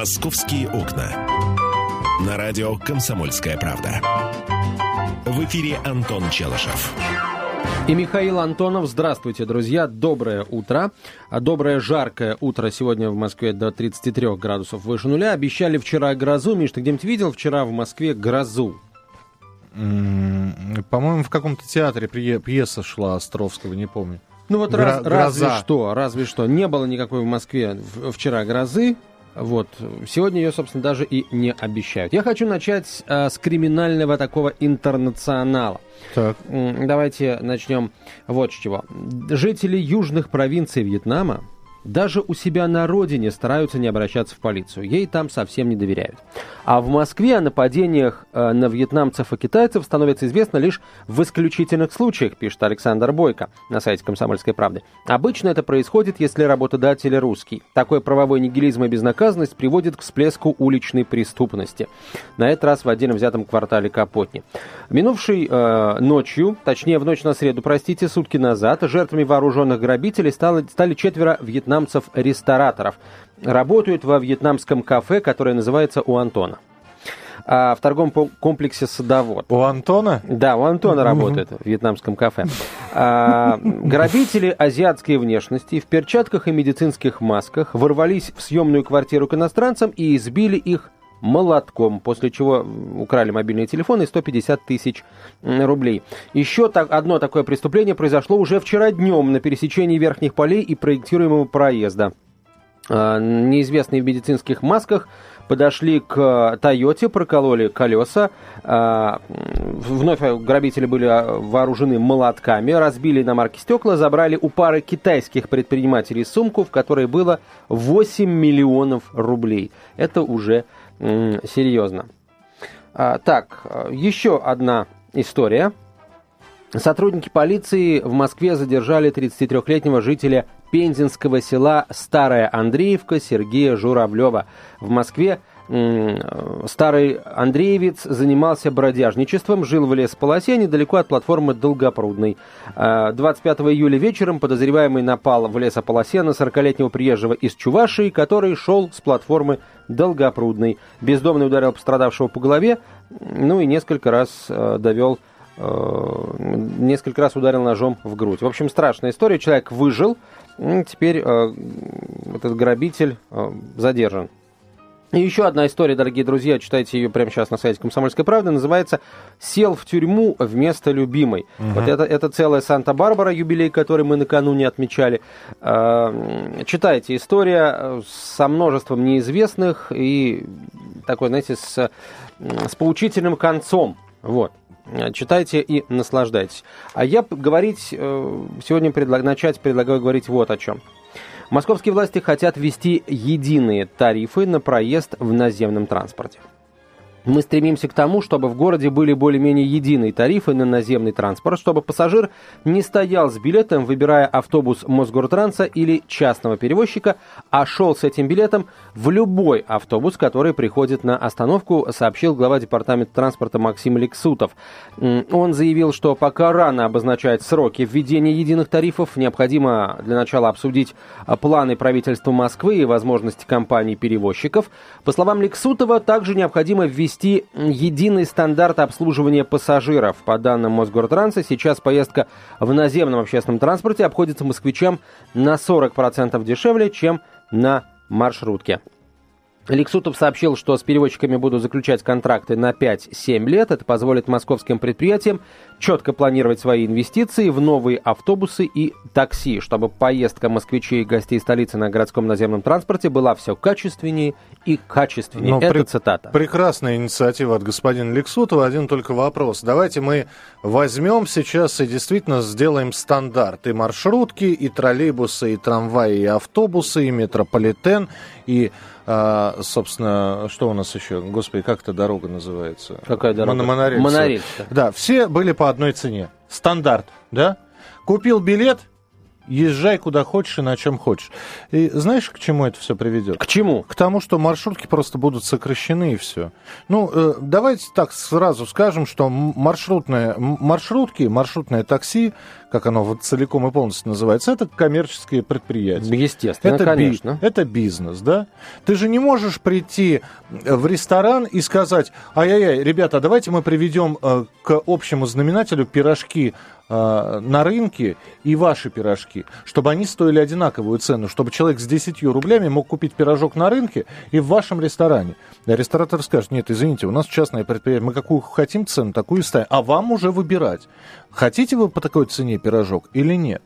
«Московские окна». На радио «Комсомольская правда». В эфире Антон Челышев. И Михаил Антонов. Здравствуйте, друзья. Доброе утро. Доброе жаркое утро сегодня в Москве до 33 градусов выше нуля. Обещали вчера грозу. Миш, ты где-нибудь видел вчера в Москве грозу? По-моему, в каком-то театре пьеса шла Островского, не помню. Ну вот Гро- раз, разве что, разве что. Не было никакой в Москве вчера грозы. Вот. Сегодня ее, собственно, даже и не обещают. Я хочу начать э, с криминального такого интернационала. Так. Давайте начнем вот с чего. Жители южных провинций Вьетнама даже у себя на родине стараются не обращаться в полицию. Ей там совсем не доверяют. А в Москве о нападениях э, на вьетнамцев и китайцев становится известно лишь в исключительных случаях, пишет Александр Бойко на сайте «Комсомольской правды». Обычно это происходит, если работодатель русский. Такой правовой нигилизм и безнаказанность приводит к всплеску уличной преступности. На этот раз в отдельно взятом квартале Капотни. Минувшей э, ночью, точнее в ночь на среду, простите, сутки назад, жертвами вооруженных грабителей стало, стали четверо вьетнамцев вьетнамцев-рестораторов. Работают во вьетнамском кафе, которое называется «У Антона». А в торговом комплексе «Садовод». У Антона? Да, у Антона работает в вьетнамском кафе. А, грабители азиатской внешности в перчатках и медицинских масках ворвались в съемную квартиру к иностранцам и избили их молотком, после чего украли мобильные телефоны и 150 тысяч рублей. Еще так, одно такое преступление произошло уже вчера днем на пересечении верхних полей и проектируемого проезда. А, неизвестные в медицинских масках подошли к Тойоте, прокололи колеса. А, вновь грабители были вооружены молотками, разбили на марке стекла, забрали у пары китайских предпринимателей сумку, в которой было 8 миллионов рублей. Это уже серьезно. А, так, еще одна история. Сотрудники полиции в Москве задержали 33-летнего жителя пензенского села Старая Андреевка Сергея Журавлева. В Москве старый Андреевец занимался бродяжничеством, жил в лесополосе недалеко от платформы Долгопрудной. 25 июля вечером подозреваемый напал в лесополосе на 40-летнего приезжего из Чувашии, который шел с платформы Долгопрудной. Бездомный ударил пострадавшего по голове, ну и несколько раз э, довел э, несколько раз ударил ножом в грудь. В общем, страшная история. Человек выжил, теперь э, этот грабитель задержан. И еще одна история, дорогие друзья, читайте ее прямо сейчас на сайте «Комсомольской правды», называется «Сел в тюрьму вместо любимой». Угу. Вот это, это целая Санта-Барбара, юбилей, который мы накануне отмечали. А, читайте, история со множеством неизвестных и такой, знаете, с, с поучительным концом. Вот. Читайте и наслаждайтесь. А я говорить э, сегодня предлаг, начать предлагаю говорить вот о чем. Московские власти хотят ввести единые тарифы на проезд в наземном транспорте. Мы стремимся к тому, чтобы в городе были более-менее единые тарифы на наземный транспорт, чтобы пассажир не стоял с билетом, выбирая автобус Мосгортранса или частного перевозчика, а шел с этим билетом в любой автобус, который приходит на остановку, сообщил глава департамента транспорта Максим Лексутов. Он заявил, что пока рано обозначать сроки введения единых тарифов, необходимо для начала обсудить планы правительства Москвы и возможности компаний-перевозчиков. По словам Лексутова, также необходимо ввести ввести единый стандарт обслуживания пассажиров. По данным Мосгортранса, сейчас поездка в наземном общественном транспорте обходится москвичам на 40% дешевле, чем на маршрутке. Лексутов сообщил, что с перевозчиками будут заключать контракты на 5-7 лет. Это позволит московским предприятиям четко планировать свои инвестиции в новые автобусы и такси, чтобы поездка москвичей и гостей столицы на городском наземном транспорте была все качественнее и качественнее. Но Это при... цитата. Прекрасная инициатива от господина Лексутова. Один только вопрос. Давайте мы возьмем сейчас и действительно сделаем стандарт. И маршрутки, и троллейбусы, и трамваи, и автобусы, и метрополитен, и а, собственно, что у нас еще? Господи, как эта дорога называется? Какая дорога? Мон- монорельс. Монорельс. Да, все были по одной цене. Стандарт, да? Купил билет, езжай куда хочешь и на чем хочешь. И знаешь, к чему это все приведет? К чему? К тому, что маршрутки просто будут сокращены и все. Ну, э, давайте так сразу скажем, что маршрутные, маршрутки, маршрутное такси, как оно вот целиком и полностью называется, это коммерческие предприятия. Естественно, это конечно. Би, это бизнес, да? Ты же не можешь прийти в ресторан и сказать, ай-яй-яй, ребята, давайте мы приведем э, к общему знаменателю пирожки Э, на рынке и ваши пирожки, чтобы они стоили одинаковую цену, чтобы человек с 10 рублями мог купить пирожок на рынке и в вашем ресторане. Ресторатор скажет, нет, извините, у нас частное предприятие, мы какую хотим цену, такую ставим, а вам уже выбирать, хотите вы по такой цене пирожок или нет.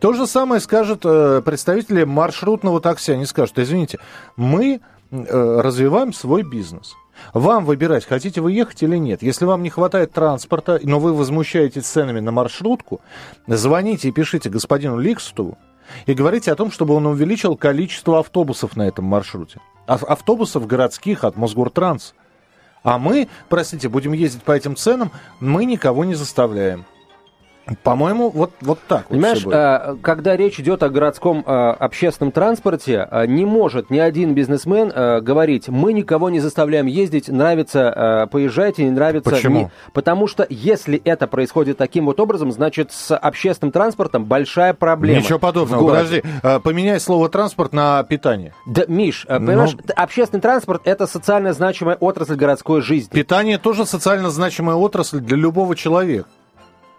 То же самое скажут э, представители маршрутного такси. Они скажут, извините, мы э, развиваем свой бизнес. Вам выбирать, хотите вы ехать или нет. Если вам не хватает транспорта, но вы возмущаетесь ценами на маршрутку, звоните и пишите господину Ликстову и говорите о том, чтобы он увеличил количество автобусов на этом маршруте. Автобусов городских от Мосгортранс. А мы, простите, будем ездить по этим ценам, мы никого не заставляем. По-моему, вот, вот так. Понимаешь, вот э, когда речь идет о городском э, общественном транспорте, э, не может ни один бизнесмен говорить, мы никого не заставляем ездить, нравится, поезжайте, не нравится. Почему? Не... Потому что если это происходит таким вот образом, значит, с общественным транспортом большая проблема. Ничего подобного. Подожди, поменяй слово транспорт на питание. Да, Миш, понимаешь, Но... общественный транспорт это социально значимая отрасль городской жизни. Питание тоже социально значимая отрасль для любого человека.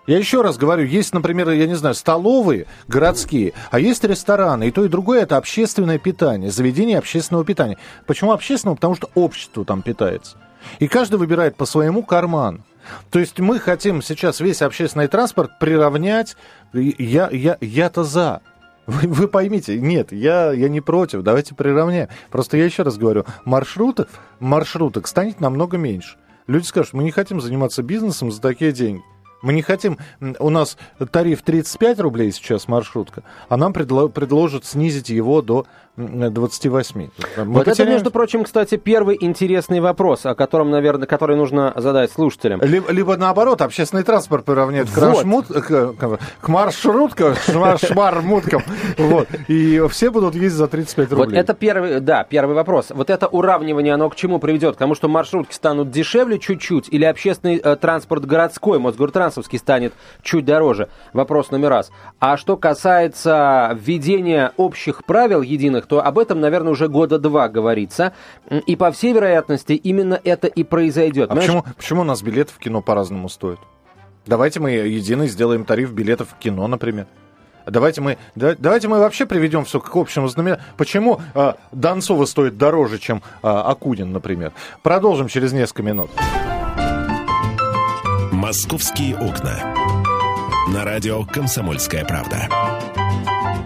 Я еще раз говорю, есть, например, я не знаю, столовые городские, а есть рестораны. И то, и другое это общественное питание, заведение общественного питания. Почему общественного? Потому что общество там питается. И каждый выбирает по своему карману. То есть мы хотим сейчас весь общественный транспорт приравнять. Я, я, я-то за. Вы, вы поймите, нет, я, я не против, давайте приравняем. Просто я еще раз говорю, маршрутов, маршруток станет намного меньше. Люди скажут, мы не хотим заниматься бизнесом за такие деньги. Мы не хотим... У нас тариф 35 рублей сейчас маршрутка, а нам предло, предложат снизить его до 28. Мы вот потеряем... это, между прочим, кстати, первый интересный вопрос, о котором, наверное, который нужно задать слушателям. Либо, либо наоборот, общественный транспорт приравняют вот. к, рашмут, к, к, к маршруткам, шмармуткам, вот, и все будут ездить за 35 рублей. Вот это первый, да, первый вопрос. Вот это уравнивание, оно к чему приведет? К тому, что маршрутки станут дешевле чуть-чуть, или общественный э, транспорт городской, Мосгортрансовский, станет чуть дороже? Вопрос номер раз. А что касается введения общих правил единых, то об этом, наверное, уже года два говорится. И по всей вероятности именно это и произойдет. А почему, почему у нас билеты в кино по-разному стоят? Давайте мы единый сделаем тариф билетов в кино, например. Давайте мы, да, давайте мы вообще приведем все к общему знаменателю. Почему э, Донцова стоит дороже, чем э, Акунин, например? Продолжим через несколько минут. «Московские окна». На радио «Комсомольская правда».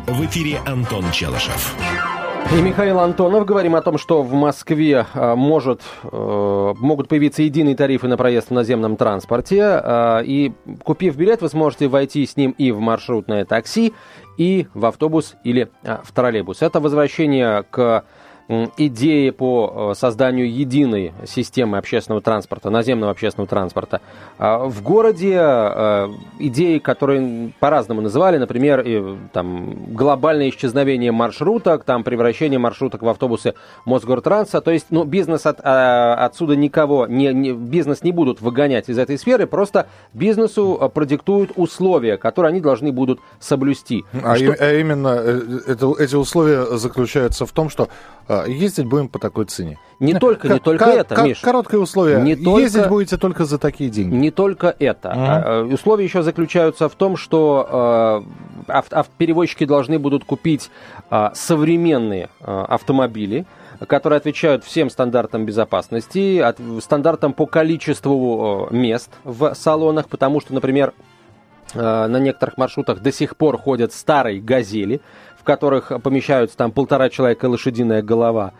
В эфире Антон Челышев. И Михаил Антонов. Говорим о том, что в Москве а, может, э, могут появиться единые тарифы на проезд в наземном транспорте. А, и купив билет, вы сможете войти с ним и в маршрутное такси, и в автобус или в троллейбус. Это возвращение к идеи по э, созданию единой системы общественного транспорта, наземного общественного транспорта. А в городе э, идеи, которые по-разному называли, например, там, глобальное исчезновение маршруток, там, превращение маршруток в автобусы Мосгортранса. То есть ну, бизнес от, а, отсюда никого, не, не, бизнес не будут выгонять из этой сферы, просто бизнесу э, продиктуют условия, которые они должны будут соблюсти. А, что... а именно это, эти условия заключаются в том, что ездить будем по такой цене. Не э, только, не только это, Миш. Короткое условие. Не ездить только, будете только за такие деньги. Не только это. Mm-hmm. Условия еще заключаются в том, что э, ав- перевозчики должны будут купить э, современные э, автомобили, которые отвечают всем стандартам безопасности, от, стандартам по количеству э, мест в салонах, потому что, например, э, на некоторых маршрутах до сих пор ходят старые газели, в которых помещаются там полтора человека лошадиная голова.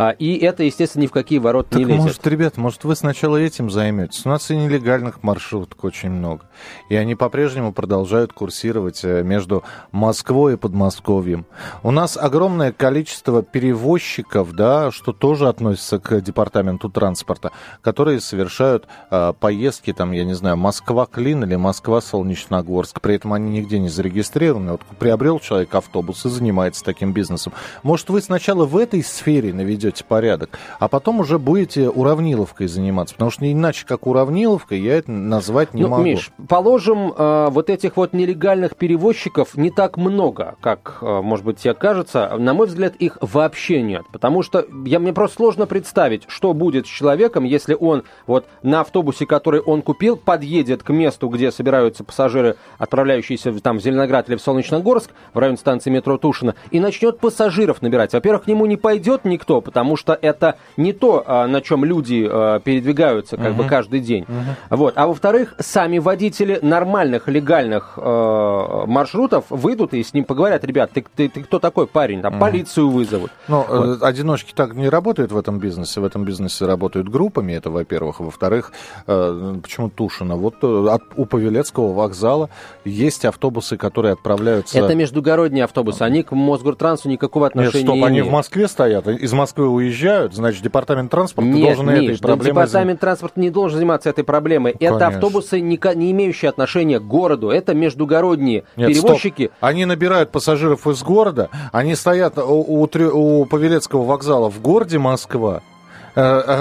А, и это, естественно, ни в какие ворота так не лезет. Может, ребят, может, вы сначала этим займетесь? У нас и нелегальных маршруток очень много. И они по-прежнему продолжают курсировать э, между Москвой и Подмосковьем. У нас огромное количество перевозчиков, да, что тоже относится к департаменту транспорта, которые совершают э, поездки, там, я не знаю, Москва-Клин или Москва-Солнечногорск. При этом они нигде не зарегистрированы. Вот приобрел человек автобус и занимается таким бизнесом. Может, вы сначала в этой сфере наведете порядок, а потом уже будете уравниловкой заниматься. Потому что иначе, как уравниловкой, я это назвать не ну, могу. Миш, положим, э, вот этих вот нелегальных перевозчиков не так много, как, э, может быть, тебе кажется. На мой взгляд, их вообще нет. Потому что я, мне просто сложно представить, что будет с человеком, если он вот на автобусе, который он купил, подъедет к месту, где собираются пассажиры, отправляющиеся там, в Зеленоград или в Солнечногорск, в район станции метро Тушина, и начнет пассажиров набирать. Во-первых, к нему не пойдет никто, потому что это не то, а, на чем люди а, передвигаются как uh-huh. бы каждый день. Uh-huh. Вот. А во-вторых, сами водители нормальных, легальных э, маршрутов выйдут и с ним поговорят, ребят, ты, ты, ты кто такой парень? Там uh-huh. полицию вызовут. Ну, вот. одиночки так не работают в этом бизнесе. В этом бизнесе работают группами, это во-первых. Во-вторых, э, почему Тушина? Вот от, у Павелецкого вокзала есть автобусы, которые отправляются... Это междугородние автобусы, они к Мосгортрансу никакого отношения Нет, стоп, не они имеют. в Москве стоят, из Москвы уезжают, значит, департамент транспорта Нет, должен Миш, этой проблемой... департамент транспорта не должен заниматься этой проблемой. Ну, это конечно. автобусы, не, не имеющие отношения к городу, это междугородние Нет, перевозчики. Стоп. Они набирают пассажиров из города, они стоят у, у, у Павелецкого вокзала в городе Москва,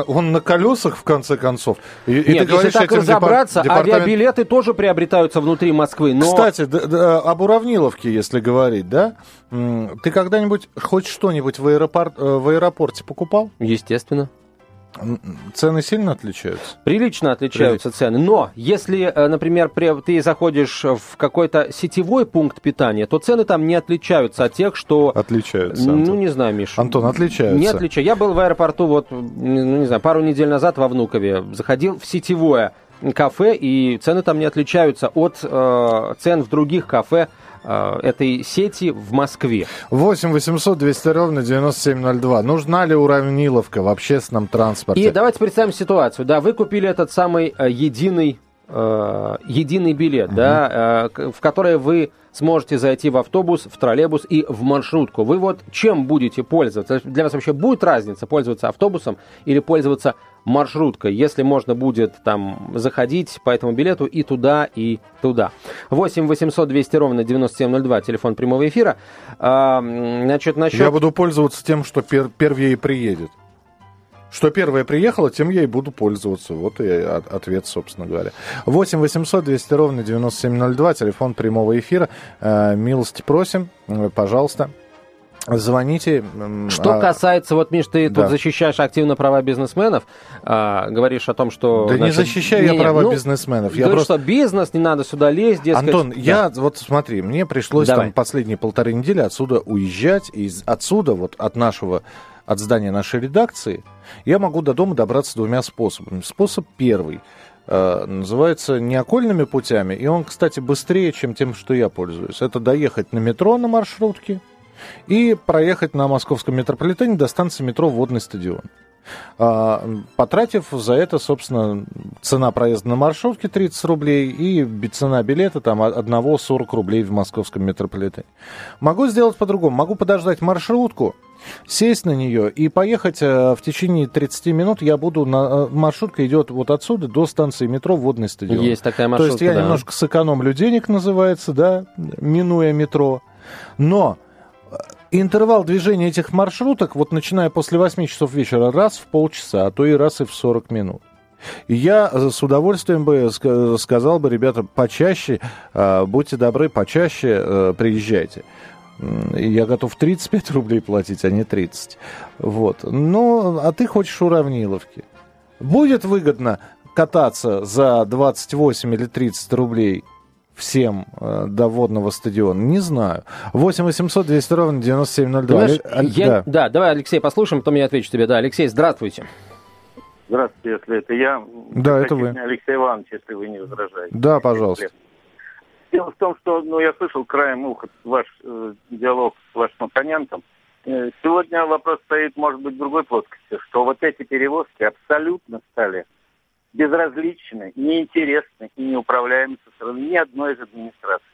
он на колесах, в конце концов. И, Нет, и ты говоришь, если так разобраться, департамент... авиабилеты тоже приобретаются внутри Москвы. Но... Кстати, да, да, об Уравниловке, если говорить, да? Ты когда-нибудь хоть что-нибудь в, аэропорт, в аэропорте покупал? Естественно. Цены сильно отличаются? Прилично отличаются Прилично. цены. Но если, например, ты заходишь в какой-то сетевой пункт питания, то цены там не отличаются от тех, что... Отличаются. Антон. Ну, не знаю, Миш. Антон, отличаются. Не отличаются. Я был в аэропорту, вот, ну, не знаю, пару недель назад во Внукове. Заходил в сетевое кафе, и цены там не отличаются от э, цен в других кафе этой сети в Москве. 8 800 200 ровно 9702. Нужна ли уравниловка в общественном транспорте? И давайте представим ситуацию. Да, вы купили этот самый единый, единый билет, угу. да, в который вы сможете зайти в автобус, в троллейбус и в маршрутку. Вы вот чем будете пользоваться? Для вас вообще будет разница пользоваться автобусом или пользоваться маршруткой, если можно будет там заходить по этому билету и туда, и туда. 8 800 200 ровно 9702, телефон прямого эфира. А, значит, насчет... Я буду пользоваться тем, что пер первее приедет. Что первое приехало, тем я и буду пользоваться. Вот и ответ, собственно говоря. 8 800 200 ровно 9702, телефон прямого эфира. Э, милости просим, пожалуйста. Звоните. Что а... касается, вот, Миш, ты да. тут защищаешь активно права бизнесменов, а, говоришь о том, что... Да значит, не защищаю не, я права ну, бизнесменов. Я говорю, просто... что бизнес, не надо сюда лезть, дескать... Антон, да. я, вот смотри, мне пришлось Давай. там последние полторы недели отсюда уезжать, и отсюда, вот от нашего, от здания нашей редакции, я могу до дома добраться двумя способами. Способ первый э, называется неокольными путями, и он, кстати, быстрее, чем тем, что я пользуюсь. Это доехать на метро на маршрутке, и проехать на московском метрополитене до станции метро «Водный стадион». А, потратив за это, собственно, цена проезда на маршрутке 30 рублей и цена билета там одного 40 рублей в московском метрополитене. Могу сделать по-другому. Могу подождать маршрутку, сесть на нее и поехать э, в течение 30 минут. Я буду на... Э, маршрутка идет вот отсюда до станции метро «Водный стадион». Есть такая маршрутка, То есть я да. немножко сэкономлю денег, называется, да, минуя метро. Но интервал движения этих маршруток, вот начиная после 8 часов вечера, раз в полчаса, а то и раз и в 40 минут. Я с удовольствием бы сказал бы, ребята, почаще, а, будьте добры, почаще э, приезжайте. Я готов 35 рублей платить, а не 30. Вот. Ну, а ты хочешь уравниловки. Будет выгодно кататься за 28 или 30 рублей всем э, до водного стадиона? Не знаю. 8 800 200 ровно 9702. Знаешь, Али... я... да. да, давай, Алексей, послушаем, потом я отвечу тебе. Да, Алексей, здравствуйте. Здравствуйте, если это я. Да, это вы. Алексей Иванович, если вы не возражаете. Да, пожалуйста. Дело в том, что ну, я слышал краем уха ваш э, диалог с вашим оппонентом. Э, Сегодня вопрос стоит, может быть, в другой плоскости, что вот эти перевозки абсолютно стали безразличны, неинтересны и неуправляемы со стороны ни одной из администраций.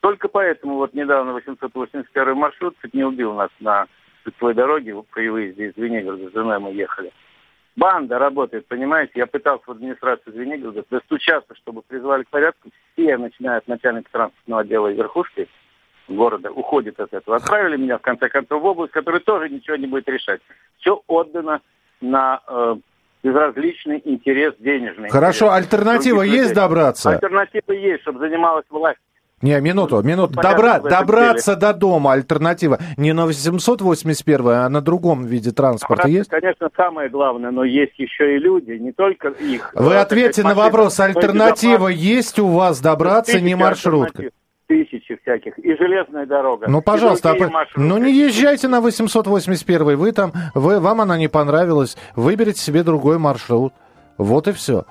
Только поэтому вот недавно 881 маршрут чуть не убил нас на путевой дороге при выезде из Звенигорода, с женой мы ехали. Банда работает, понимаете? Я пытался в администрацию Звенигорода достучаться, чтобы призвали к порядку. Все, начиная от начальника транспортного отдела и верхушки города, уходят от этого. Отправили меня, в конце концов, в область, которая тоже ничего не будет решать. Все отдано на э, безразличный интерес денежный. Хорошо, интерес. альтернатива Других есть людей. добраться? Альтернатива есть, чтобы занималась власть. Не, минуту, минуту. Понятно, Добра- добраться до дома альтернатива. Не на 881, а на другом виде транспорта Добраться, есть? Конечно, самое главное, но есть еще и люди, не только их. Вы ответьте на вопрос. Альтернатива есть у вас добраться не маршруткой? Тысячи всяких. И железная дорога. Ну, пожалуйста, а ну не езжайте на 881, вы там, вы, вам она не понравилась, выберите себе другой маршрут. Вот и все.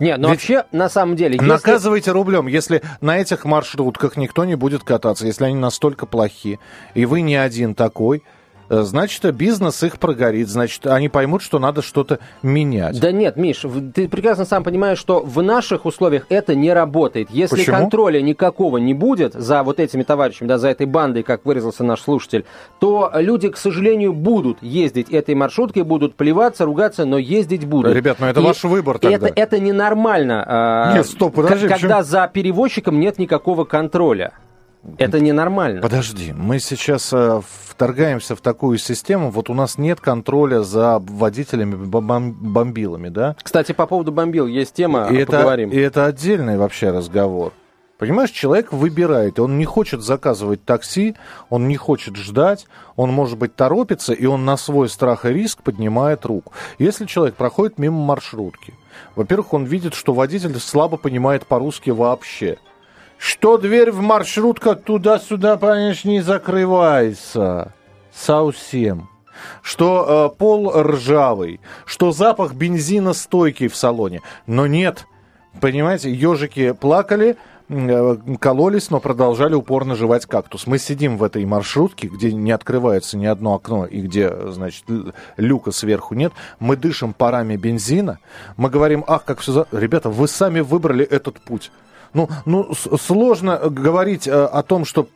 Не, ну вообще, на самом деле, если... Наказывайте рублем, если на этих маршрутках никто не будет кататься, если они настолько плохи, и вы не один такой, значит, бизнес их прогорит, значит, они поймут, что надо что-то менять. Да нет, Миш, ты прекрасно сам понимаешь, что в наших условиях это не работает. Если Почему? контроля никакого не будет за вот этими товарищами, да, за этой бандой, как выразился наш слушатель, то люди, к сожалению, будут ездить этой маршруткой, будут плеваться, ругаться, но ездить будут. Ребят, ну это И ваш выбор тогда. Это, это ненормально, а, Нет, стоп, подожди, к- почему? когда за перевозчиком нет никакого контроля. Это ненормально. Подожди, мы сейчас э, вторгаемся в такую систему, вот у нас нет контроля за водителями бом- бомбилами, да? Кстати, по поводу бомбил есть тема, и, это, поговорим. и это отдельный вообще разговор. Понимаешь, человек выбирает, он не хочет заказывать такси, он не хочет ждать, он, может быть, торопится, и он на свой страх и риск поднимает руку. Если человек проходит мимо маршрутки, во-первых, он видит, что водитель слабо понимает по-русски вообще. Что дверь в маршрутка туда-сюда, понимаешь, не закрывается. Совсем что э, пол ржавый, что запах бензина стойкий в салоне. Но нет, понимаете, ежики плакали, э, кололись, но продолжали упорно жевать кактус. Мы сидим в этой маршрутке, где не открывается ни одно окно и где, значит, люка сверху нет. Мы дышим парами бензина. Мы говорим, ах, как все... За... Ребята, вы сами выбрали этот путь. Ну, ну сложно говорить э, о том, что,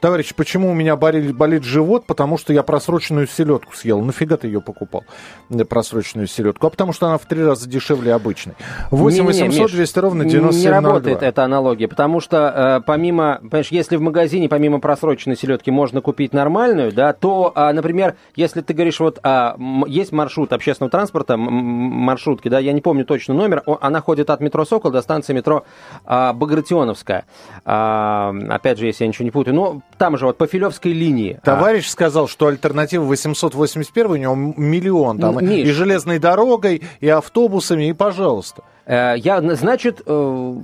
товарищ, почему у меня болит, болит живот, потому что я просроченную селедку съел. Нафига ты ее покупал, э, просроченную селедку? А потому что она в три раза дешевле обычной. 8 Не-не-не, 800 Миш, 200 ровно Не 9702. работает эта аналогия, потому что э, помимо, понимаешь, если в магазине помимо просроченной селедки можно купить нормальную, да, то, а, например, если ты говоришь, вот м- есть маршрут общественного транспорта, маршрутки, да, я не помню точно номер, она ходит от метро Сокол до станции метро а, Багратионовская. А, опять же, если я ничего не путаю, но там же вот по Филевской линии. А, Товарищ сказал, что альтернатива 881 у него миллион. Там, Миш. и железной дорогой, и автобусами, и пожалуйста. Э, я, значит, э,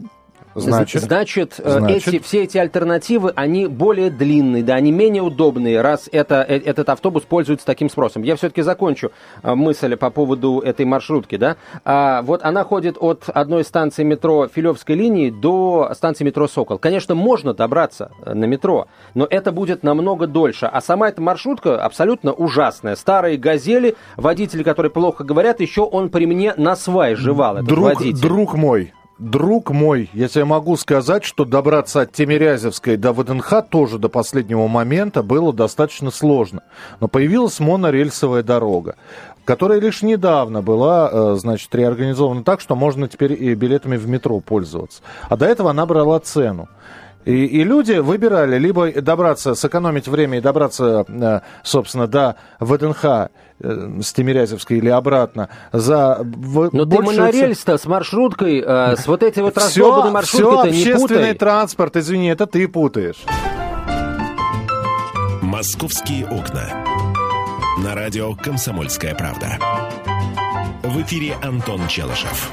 Значит? Значит, э, Значит? Эти, все эти альтернативы, они более длинные, да, они менее удобные, раз это, э, этот автобус пользуется таким спросом. Я все-таки закончу э, мысль по поводу этой маршрутки, да. А, вот она ходит от одной станции метро Филевской линии до станции метро Сокол. Конечно, можно добраться на метро, но это будет намного дольше. А сама эта маршрутка абсолютно ужасная. Старые газели, водители, которые плохо говорят, еще он при мне на свай жевал, этот друг, водитель. друг мой, друг мой, я тебе могу сказать, что добраться от Тимирязевской до ВДНХ тоже до последнего момента было достаточно сложно. Но появилась монорельсовая дорога, которая лишь недавно была, э, значит, реорганизована так, что можно теперь и билетами в метро пользоваться. А до этого она брала цену. И, и люди выбирали либо добраться, сэкономить время и добраться, э, собственно, до ВДНХ э, с Тимирязевской или обратно за в- Но ты монорельс-то с маршруткой, э, с вот этой вот все, раздолбанной маршруткой-то не общественный транспорт, извини, это ты путаешь. «Московские окна». На радио «Комсомольская правда». В эфире Антон Челышев.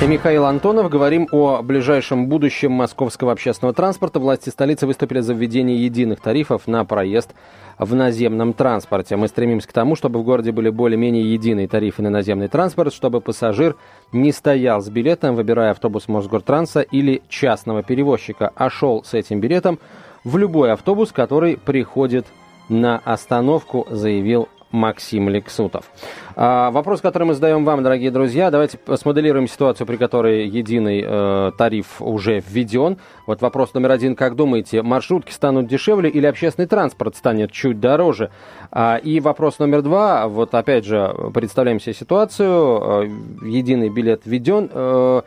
И Михаил Антонов. Говорим о ближайшем будущем московского общественного транспорта. Власти столицы выступили за введение единых тарифов на проезд в наземном транспорте. Мы стремимся к тому, чтобы в городе были более-менее единые тарифы на наземный транспорт, чтобы пассажир не стоял с билетом, выбирая автобус Мосгортранса или частного перевозчика, а шел с этим билетом в любой автобус, который приходит на остановку, заявил Максим Лексутов. А, вопрос, который мы задаем вам, дорогие друзья, давайте смоделируем ситуацию, при которой единый э, тариф уже введен. Вот вопрос номер один, как думаете, маршрутки станут дешевле или общественный транспорт станет чуть дороже? А, и вопрос номер два, вот опять же, представляем себе ситуацию, э, единый билет введен, э,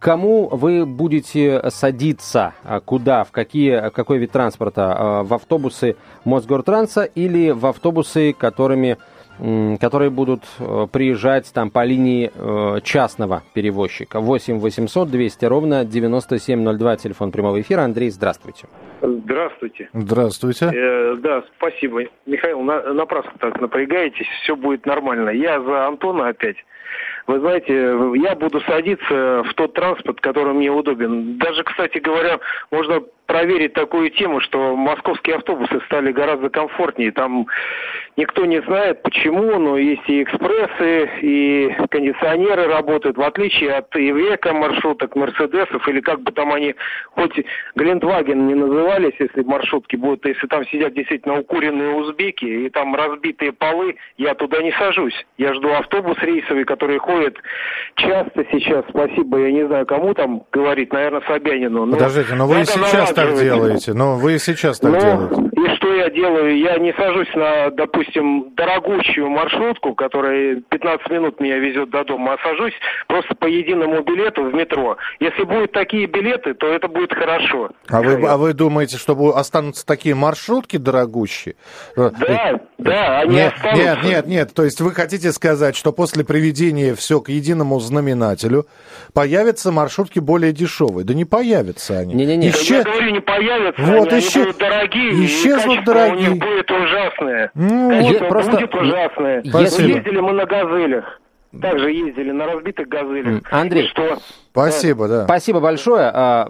Кому вы будете садиться? А куда? В какие, какой вид транспорта? А, в автобусы Мосгортранса или в автобусы, которыми которые будут э, приезжать там по линии э, частного перевозчика. 8 800 200 ровно 9702, телефон прямого эфира. Андрей, здравствуйте. Здравствуйте. Здравствуйте. Э, да, спасибо. Михаил, на, напрасно так напрягаетесь, все будет нормально. Я за Антона опять. Вы знаете, я буду садиться в тот транспорт, который мне удобен. Даже, кстати говоря, можно проверить такую тему, что московские автобусы стали гораздо комфортнее. Там никто не знает почему, но есть и экспрессы, и кондиционеры работают, в отличие от Ивека маршруток, Мерседесов, или как бы там они, хоть Глендваген не назывались, если маршрутки будут, если там сидят действительно укуренные узбеки, и там разбитые полы, я туда не сажусь. Я жду автобус рейсовый, который ходит часто сейчас, спасибо, я не знаю, кому там говорить, наверное, Собянину. Но Подождите, но вы сейчас так делаете. Но вы сейчас так Но, делаете. И что я делаю? Я не сажусь на, допустим, дорогущую маршрутку, которая 15 минут меня везет до дома, а сажусь просто по единому билету в метро. Если будут такие билеты, то это будет хорошо. А вы, а вы думаете, что останутся такие маршрутки дорогущие? Да, да, они нет, останутся. Нет, нет, нет. То есть вы хотите сказать, что после приведения все к единому знаменателю появятся маршрутки более дешевые? Да не появятся они. Не-не-не. Исчез... Я говорю, не появятся вот, они, исчез... они будут дорогие, исчезнут дорогие. у них будет ужасное. Ну, Качество просто... будет ужасное. Спасибо. Ездили мы на «Газелях». Также ездили на разбитых «Газелях». Андрей, что? Спасибо, да. Спасибо большое. А,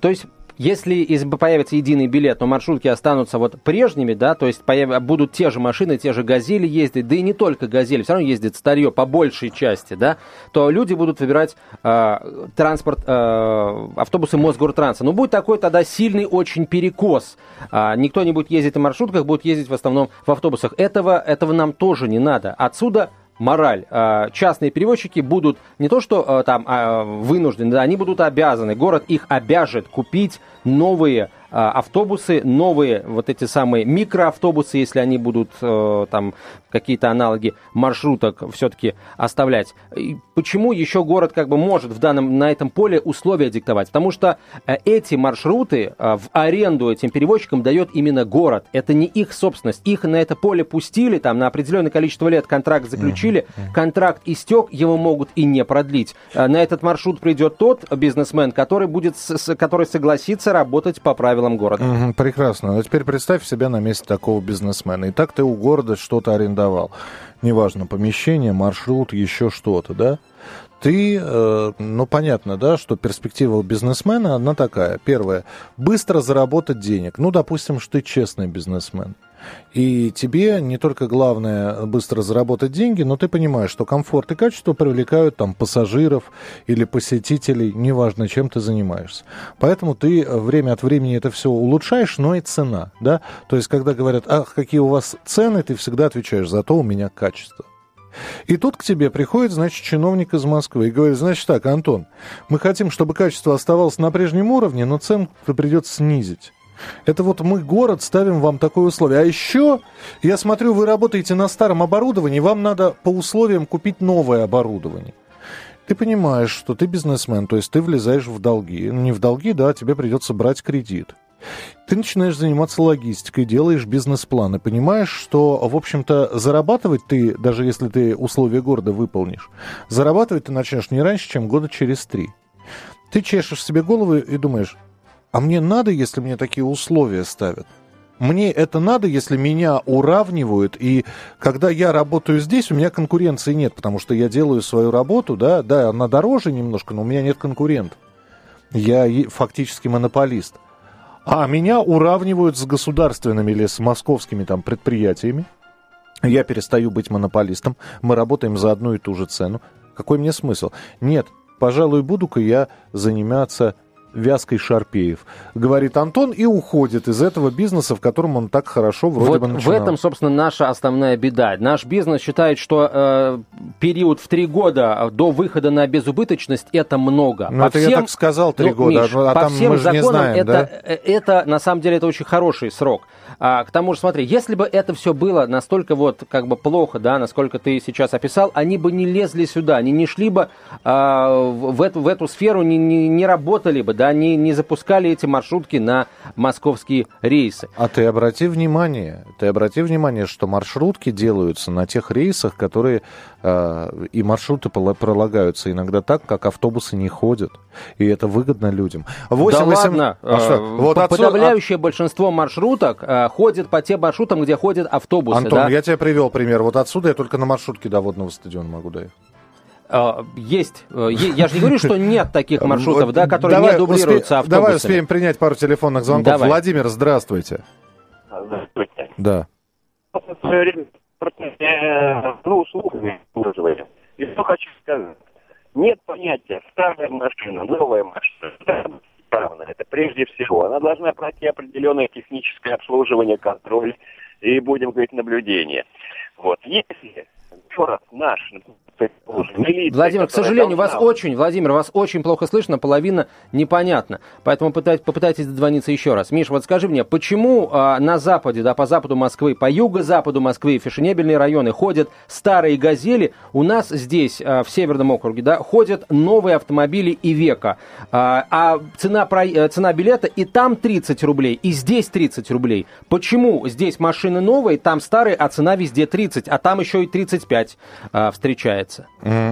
То есть если появится единый билет, но маршрутки останутся вот прежними, да, то есть появ... будут те же машины, те же «Газели» ездить, да и не только «Газели», все равно ездит старье по большей части, да, то люди будут выбирать э, транспорт, э, автобусы Мосгортранса. Но будет такой тогда сильный очень перекос. А, никто не будет ездить на маршрутках, будет ездить в основном в автобусах. Этого, этого нам тоже не надо. Отсюда мораль. А, частные перевозчики будут не то что а, там а, вынуждены, они будут обязаны, город их обяжет купить новые автобусы, новые вот эти самые микроавтобусы, если они будут э, там какие-то аналоги маршруток все-таки оставлять. И почему еще город как бы может в данном, на этом поле условия диктовать? Потому что э, эти маршруты э, в аренду этим перевозчикам дает именно город. Это не их собственность. Их на это поле пустили, там на определенное количество лет контракт заключили, контракт истек, его могут и не продлить. На этот маршрут придет тот бизнесмен, который, будет, который согласится работать по правилам города. Угу, прекрасно. А теперь представь себя на месте такого бизнесмена. И так ты у города что-то арендовал. Неважно, помещение, маршрут, еще что-то, да? ты, э, ну, понятно, да, что перспектива бизнесмена, одна такая. Первое, быстро заработать денег. Ну, допустим, что ты честный бизнесмен. И тебе не только главное быстро заработать деньги, но ты понимаешь, что комфорт и качество привлекают там пассажиров или посетителей, неважно, чем ты занимаешься. Поэтому ты время от времени это все улучшаешь, но и цена, да. То есть, когда говорят, ах, какие у вас цены, ты всегда отвечаешь, зато у меня качество. И тут к тебе приходит, значит, чиновник из Москвы и говорит, значит так, Антон, мы хотим, чтобы качество оставалось на прежнем уровне, но цену придется снизить. Это вот мы, город, ставим вам такое условие. А еще, я смотрю, вы работаете на старом оборудовании, вам надо по условиям купить новое оборудование. Ты понимаешь, что ты бизнесмен, то есть ты влезаешь в долги. Не в долги, да, тебе придется брать кредит. Ты начинаешь заниматься логистикой, делаешь бизнес-план и понимаешь, что, в общем-то, зарабатывать ты, даже если ты условия города выполнишь, зарабатывать ты начнешь не раньше, чем года через три. Ты чешешь себе голову и думаешь, а мне надо, если мне такие условия ставят? Мне это надо, если меня уравнивают, и когда я работаю здесь, у меня конкуренции нет, потому что я делаю свою работу, да, да, она дороже немножко, но у меня нет конкурентов. Я фактически монополист. А меня уравнивают с государственными или с московскими там предприятиями. Я перестаю быть монополистом, мы работаем за одну и ту же цену. Какой мне смысл? Нет, пожалуй, буду-ка я заниматься Вязкой Шарпеев, говорит Антон, и уходит из этого бизнеса, в котором он так хорошо вроде вот бы начинал. В этом, собственно, наша основная беда. Наш бизнес считает, что э, период в три года до выхода на безубыточность это много. Ну, это всем, я так сказал, три ну, года, Миш, а по там всем мы же законам не знаем, это, да? Э, это, на самом деле, это очень хороший срок. А, к тому же, смотри, если бы это все было настолько вот как бы плохо, да, насколько ты сейчас описал, они бы не лезли сюда, они не шли бы а, в, эту, в эту сферу, не, не, не работали бы, да, не, не запускали эти маршрутки на московские рейсы. А ты обрати внимание, ты обрати внимание, что маршрутки делаются на тех рейсах, которые э, и маршруты пролагаются иногда так, как автобусы не ходят, и это выгодно людям. 8, да 8... ладно, а что? Вот подавляющее отсюда... большинство маршруток э, ходит по тем маршрутам, где ходят автобусы. Антон, да? я тебе привел пример. Вот отсюда я только на маршрутке до водного стадиона могу доехать. А, есть. Э, я же не говорю, что нет таких маршрутов, да, которые давай, не дублируются автобусами. Давай успеем принять пару телефонных звонков. Давай. Владимир, здравствуйте. Здравствуйте. Да. Время ну, услугами пользовали. И что хочу сказать. Нет понятия старая машина, новая машина. Это прежде всего. Она должна пройти определенное техническое обслуживание, контроль и, будем говорить, наблюдение. Вот. Если город наш, Милиция, Владимир, к сожалению, должна... вас очень, Владимир, вас очень плохо слышно, половина непонятна. Поэтому пытайтесь, попытайтесь дозвониться еще раз. Миш, вот скажи мне, почему а, на западе, да, по западу Москвы, по юго-западу Москвы, фешенебельные районы ходят старые газели, у нас здесь, а, в Северном округе, да, ходят новые автомобили и века. А, а цена, про, э, цена билета и там 30 рублей, и здесь 30 рублей. Почему здесь машины новые, там старые, а цена везде 30, а там еще и 35 а, встречается?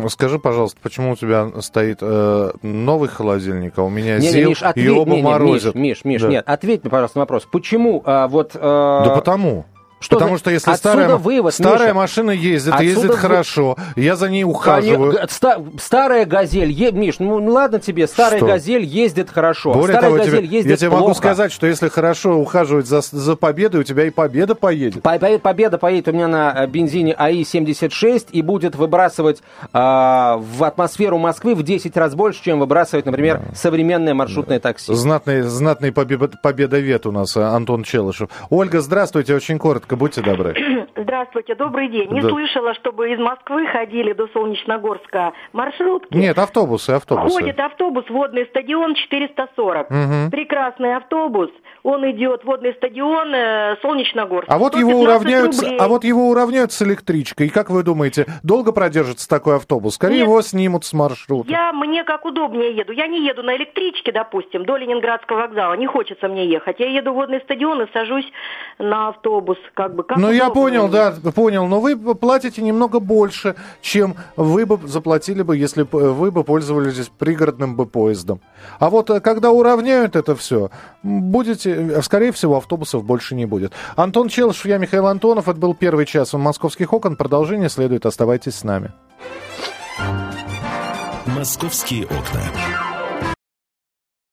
Скажи, пожалуйста, почему у тебя стоит э, новый холодильник, а у меня не, ЗИЛ, не, Миш, ответь, и оба не, не, морозят? Миш, Миш да. нет, ответь мне, пожалуйста, на вопрос. Почему а, вот... А... Да потому. Что Потому за... что если старая, вывод, старая Миша, машина ездит, ездит вы... хорошо, я за ней ухаживаю. Они... Ста... Старая газель, е... Миш, ну, ну ладно тебе, старая что? газель ездит хорошо. Более старая того, газель тебе... ездит я тебе плохо. могу сказать, что если хорошо ухаживать за, за победой, у тебя и победа поедет. По Победа поедет у меня на э, бензине АИ-76 и будет выбрасывать э, в атмосферу Москвы в 10 раз больше, чем выбрасывает, например, да. современное маршрутное да. такси. Знатный, знатный побед... победовед у нас, э, Антон Челышев. Ольга, здравствуйте, очень коротко, будьте добры. Здравствуйте, добрый день. Не да. слышала, чтобы из Москвы ходили до Солнечногорска маршрутки. Нет, автобусы, автобусы. Ходит автобус, водный стадион 440. Угу. Прекрасный автобус. Он идет, водный стадион, э, Солнечногорск. А вот, его уравняют, а вот его уравняют с электричкой. И как вы думаете, долго продержится такой автобус? Скорее Нет, его снимут с маршрута. Я, мне как удобнее еду. Я не еду на электричке, допустим, до Ленинградского вокзала. Не хочется мне ехать. Я еду в водный стадион и сажусь на автобус. Как бы, как ну, я понял, да, понял. Но вы платите немного больше, чем вы бы заплатили бы, если бы вы бы пользовались пригородным бы поездом. А вот э, когда уравняют это все, будете Э, скорее всего, автобусов больше не будет. Антон Челышев, я Михаил Антонов. Это был первый час «Московских окон». Продолжение следует. Оставайтесь с нами. «Московские окна».